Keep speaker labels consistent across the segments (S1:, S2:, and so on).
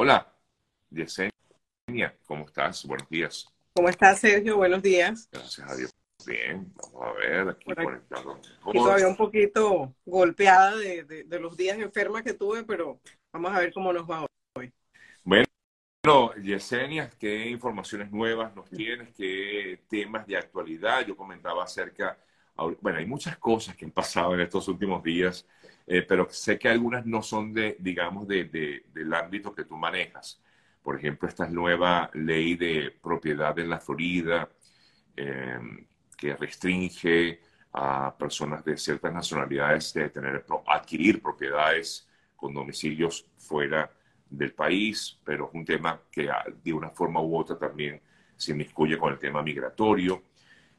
S1: Hola, Yesenia, ¿cómo estás? Buenos días.
S2: ¿Cómo estás, Sergio? Buenos días.
S1: Gracias a Dios. Bien, vamos a ver, aquí.
S2: Aquí todavía un poquito golpeada de, de, los días enfermas que tuve, pero vamos a ver cómo nos va hoy.
S1: Bueno, Yesenia, ¿qué informaciones nuevas nos tienes? ¿Qué temas de actualidad? Yo comentaba acerca, bueno, hay muchas cosas que han pasado en estos últimos días eh, pero sé que algunas no son de, digamos, de, del ámbito que tú manejas. Por ejemplo, esta nueva ley de propiedad en la Florida em, que restringe a personas de ciertas nacionalidades de tener, adquirir propiedades con domicilios fuera del país, pero es un tema que ah, de una forma u otra también se inmiscuye con el tema migratorio.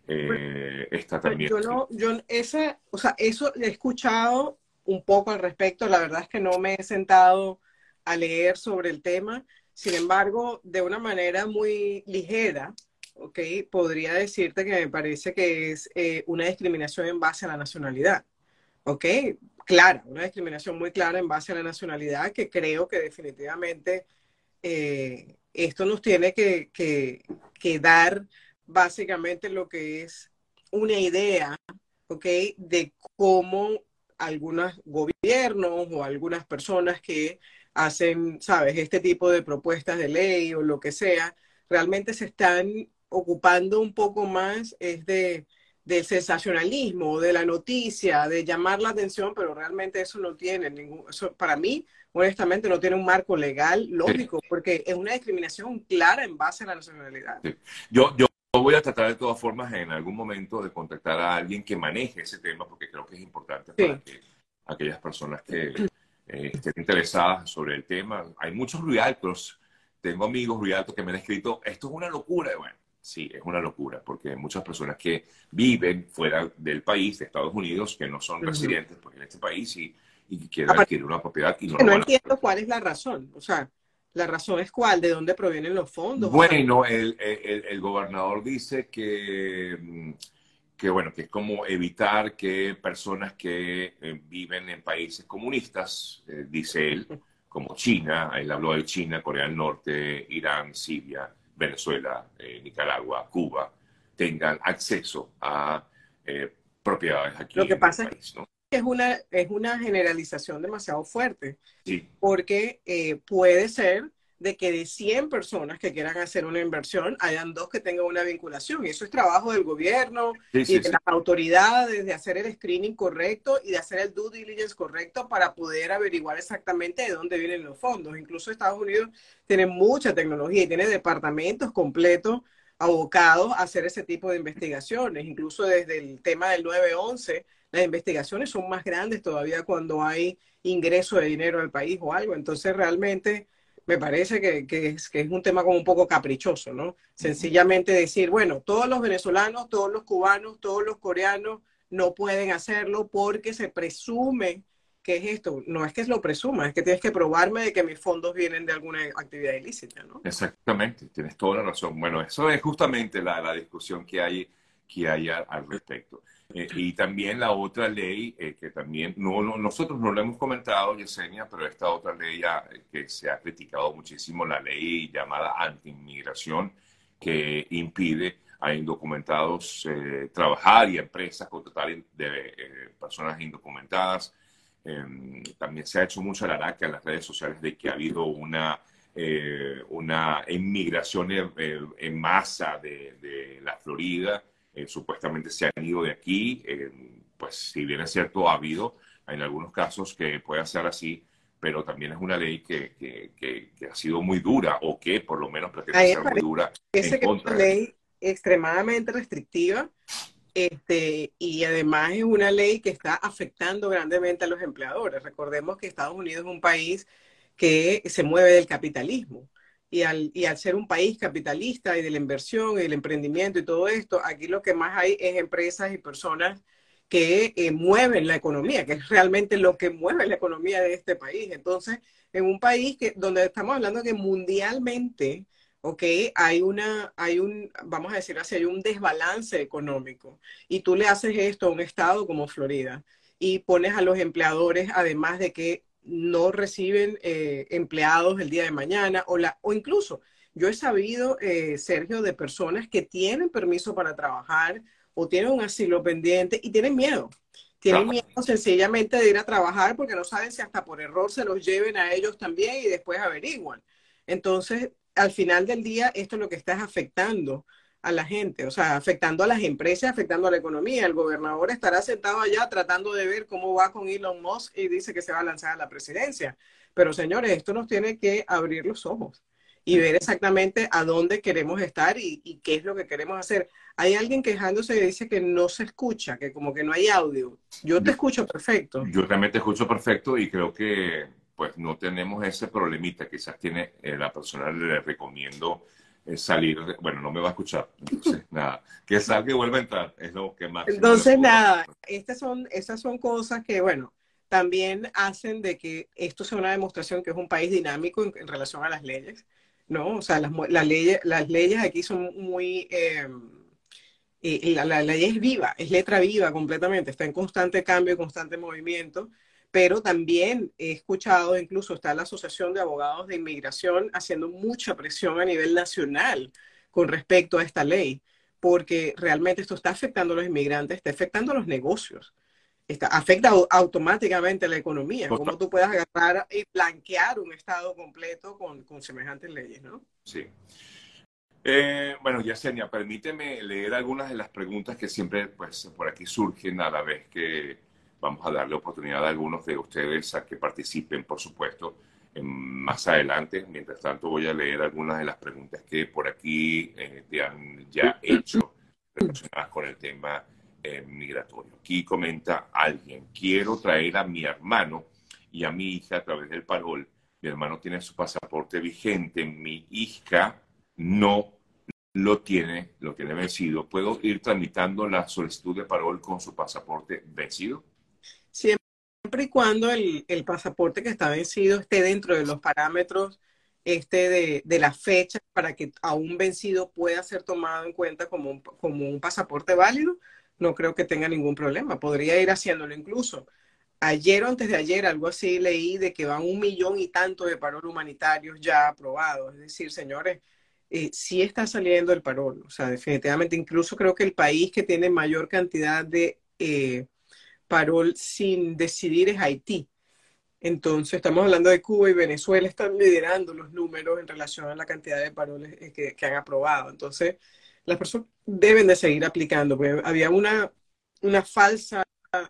S1: Eh, está también.
S2: Yo no, yo ese, o sea, eso he escuchado un poco al respecto. La verdad es que no me he sentado a leer sobre el tema. Sin embargo, de una manera muy ligera, ¿ok? Podría decirte que me parece que es eh, una discriminación en base a la nacionalidad, ¿ok? Clara, una discriminación muy clara en base a la nacionalidad que creo que definitivamente eh, esto nos tiene que, que, que dar básicamente lo que es una idea, ¿ok? De cómo algunos gobiernos o algunas personas que hacen, sabes, este tipo de propuestas de ley o lo que sea, realmente se están ocupando un poco más es de, del sensacionalismo, de la noticia, de llamar la atención, pero realmente eso no tiene ningún, eso para mí, honestamente, no tiene un marco legal lógico, porque es una discriminación clara en base a la nacionalidad.
S1: Yo, yo voy a tratar de todas formas en algún momento de contactar a alguien que maneje ese tema porque creo que es importante para que aquellas personas que eh, estén interesadas sobre el tema. Hay muchos realtors, tengo amigos realtors que me han escrito, esto es una locura. Bueno, sí, es una locura porque hay muchas personas que viven fuera del país, de Estados Unidos, que no son residentes pues, en este país y, y quieren adquirir una propiedad. Y
S2: no, no entiendo cuál es la razón. O sea, ¿La razón es cuál? ¿De dónde provienen los fondos?
S1: Bueno, el, el, gobernador dice que, mm, que, bueno, que es como evitar que personas que eh, viven en países comunistas, eh, dice él, como China, él habló de China, Corea del Norte, Irán, Siria, Venezuela, eh, Nicaragua, Cuba, tengan acceso a propiedades aquí
S2: Lo que pasa en el país, ¿no? Es una, es una generalización demasiado fuerte, porque eh, puede ser de que de 100 personas que quieran hacer una inversión, hayan dos que tengan una vinculación. Y eso es trabajo del gobierno y de las autoridades de hacer el screening correcto y de hacer el due diligence correcto para poder averiguar exactamente de dónde vienen los fondos. Incluso Estados Unidos tiene mucha tecnología y tiene departamentos completos abocados a hacer ese tipo de investigaciones. Incluso desde el tema del 911 las investigaciones son más grandes todavía cuando hay ingreso de dinero al país o algo. Entonces, realmente me parece que, es, que es un tema como un poco caprichoso, ¿no? Sencillamente decir, bueno, todos los venezolanos, todos los cubanos, todos los coreanos no pueden hacerlo porque se presume que es esto. No es que lo presuma, es que tienes que probarme de que mis fondos vienen de alguna actividad ilícita, ¿no?
S1: Exactamente, tienes toda la razón. Bueno, eso es justamente la, la discusión que hay, que hay al respecto. Eh, y también la otra ley, eh, que también no, nosotros no lo hemos comentado, Yesenia, pero esta otra ley ya, eh, que se ha criticado muchísimo, la ley llamada anti-inmigración, que impide a indocumentados trabajar y a empresas contratar de personas indocumentadas. Em, también se ha hecho mucho alaracca en las redes sociales de que ha habido una, una inmigración en, masa de, de la Florida eh, supuestamente se han ido de aquí, eh, pues si bien es cierto, ha habido en algunos casos que puede ser así, pero también es una ley que, que, ha sido muy dura o que por lo menos pretende ser muy dura.
S2: En contra. Es una ley extremadamente restrictiva este, y además es una ley que está afectando grandemente a los empleadores. Recordemos que Estados Unidos es un país que se mueve del capitalismo y al, y al ser un país capitalista y de la inversión y el emprendimiento y todo esto, aquí lo que más hay es empresas y personas que eh, mueven la economía, que es realmente lo que mueve la economía de este país. Entonces, en un país que, donde estamos hablando que mundialmente, ok, hay una, hay un, vamos a decir así, hay un desbalance económico. Y tú le haces esto a un estado como Florida y pones a los empleadores, además de que no reciben eh, empleados el día de mañana o, la, o incluso yo he sabido, eh, Sergio, de personas que tienen permiso para trabajar o tienen un asilo pendiente y tienen miedo. Tienen miedo sencillamente de ir a trabajar porque no saben si hasta por error se los lleven a ellos también y después averiguan. Entonces, al final del día, esto es lo que está afectando a la gente, o sea, afectando a las empresas, afectando a la economía. El gobernador estará sentado allá tratando de ver cómo va con Elon Musk y dice que se va a lanzar a la presidencia. Pero señores, esto nos tiene que abrir los ojos y ver exactamente a dónde queremos estar y, qué es lo que queremos hacer. Hay alguien quejándose y dice que no se escucha, que como que no hay audio. Yo te escucho perfecto.
S1: Yo también te escucho perfecto y creo que pues no tenemos ese problemita. Quizás tiene eh, la persona, le recomiendo salir, bueno, no me va a escuchar, entonces nada, que salga y vuelva a entrar, es lo que más.
S2: Entonces nada, estas son, estas son cosas que, bueno, también hacen de que esto sea una demostración que es un país dinámico en, relación a las leyes, ¿no? O sea, las, las, leyes, las leyes aquí son muy... Em, la, la ley es viva, es letra viva completamente, está en constante cambio, constante movimiento pero también he escuchado, incluso está la Asociación de Abogados de Inmigración haciendo mucha presión a nivel nacional con respecto a esta ley, porque realmente esto está afectando a los inmigrantes, está afectando a los negocios, está, afecta automáticamente a la economía, cómo tú puedes agarrar y blanquear un estado completo con, con semejantes leyes, ¿no?
S1: Sí. Eh, bueno, Yesenia, permíteme leer algunas de las preguntas que siempre pues, por aquí surgen a la vez que Vamos a darle oportunidad a algunos de ustedes a que participen, por supuesto, más adelante. Mientras tanto, voy a leer algunas de las preguntas que por aquí eh, te han ya hecho relacionadas con el tema eh, migratorio. Aquí comenta alguien, quiero traer a mi hermano y a mi hija a través del parol. Mi hermano tiene su pasaporte vigente, mi hija no lo tiene, lo tiene vencido. ¿Puedo ir tramitando la solicitud de parol con su pasaporte vencido?
S2: Siempre y cuando el, pasaporte que está vencido esté dentro de los parámetros este de, la fecha para que aún vencido pueda ser tomado en cuenta como un, como un pasaporte válido, no creo que tenga ningún problema. Podría ir haciéndolo incluso. Ayer o antes de ayer, algo así, leí de que van un millón y tanto de parol humanitarios ya aprobados. Es decir, señores, eh, sí está saliendo el parol. O sea, definitivamente, incluso creo que el país que tiene mayor cantidad de eh, parol sin decidir es Haití. Entonces, estamos hablando de Cuba y Venezuela están liderando los números en relación a la cantidad de paroles eh, que, han aprobado. Entonces, las personas deben de seguir aplicando. Porque había una, una falsa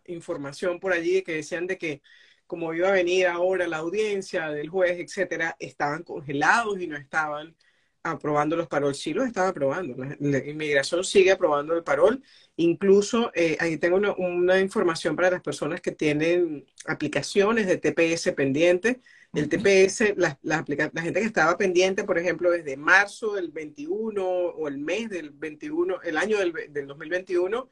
S2: información por allí que decían de que como iba a venir ahora la audiencia del juez, etcétera, estaban congelados y no estaban aprobando los parol. Sí los están aprobando. La, inmigración sigue aprobando el parol. Incluso eh, ahí tengo una, información para las personas que tienen aplicaciones de TPS pendientes. El TPS, la, la, gente que estaba pendiente, por ejemplo, desde marzo del 21 o el mes del 21, el año del, del 2021,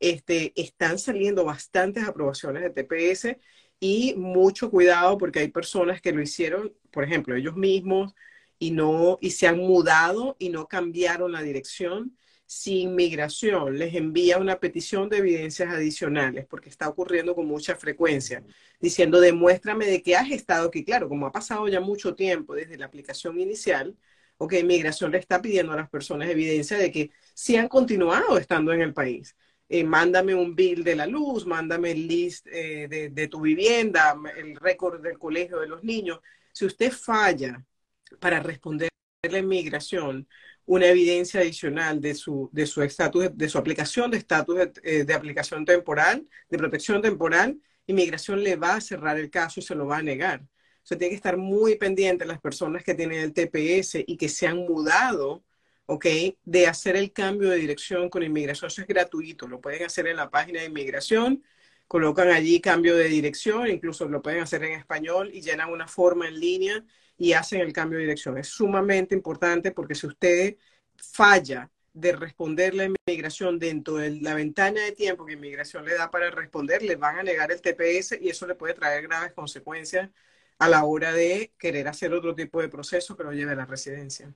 S2: este, están saliendo bastantes aprobaciones de TPS y mucho cuidado porque hay personas que lo hicieron, por ejemplo, ellos mismos y, no, y se han mudado y no cambiaron la dirección, si inmigración les envía una petición de evidencias adicionales, porque está ocurriendo con mucha frecuencia, diciendo demuéstrame de que has estado aquí. Claro, como ha pasado ya mucho tiempo desde la aplicación inicial, o que inmigración le está pidiendo a las personas evidencia de que sí han continuado estando en el país. Eh, mándame un bill de la luz, mándame el list eh, de tu vivienda, el récord del colegio de los niños. Si usted falla para responder la inmigración una evidencia adicional de su de su estatus de su aplicación de estatus de, eh, aplicación temporal de protección temporal inmigración le va a cerrar el caso y se lo va a negar o tiene que estar muy pendiente las personas que tienen el TPS y que se han mudado ¿ok? De hacer el cambio de dirección con inmigración. Eso es gratuito, lo pueden hacer en la página de inmigración, colocan allí cambio de dirección, incluso lo pueden hacer en español y llenan una forma en línea y hacen el cambio de dirección. Es sumamente importante porque si usted falla de responder la inmigración dentro de la ventana de tiempo que inmigración le da para responder, le van a negar el TPS y eso le puede traer graves consecuencias a la hora de querer hacer otro tipo de proceso que lo lleve a la residencia.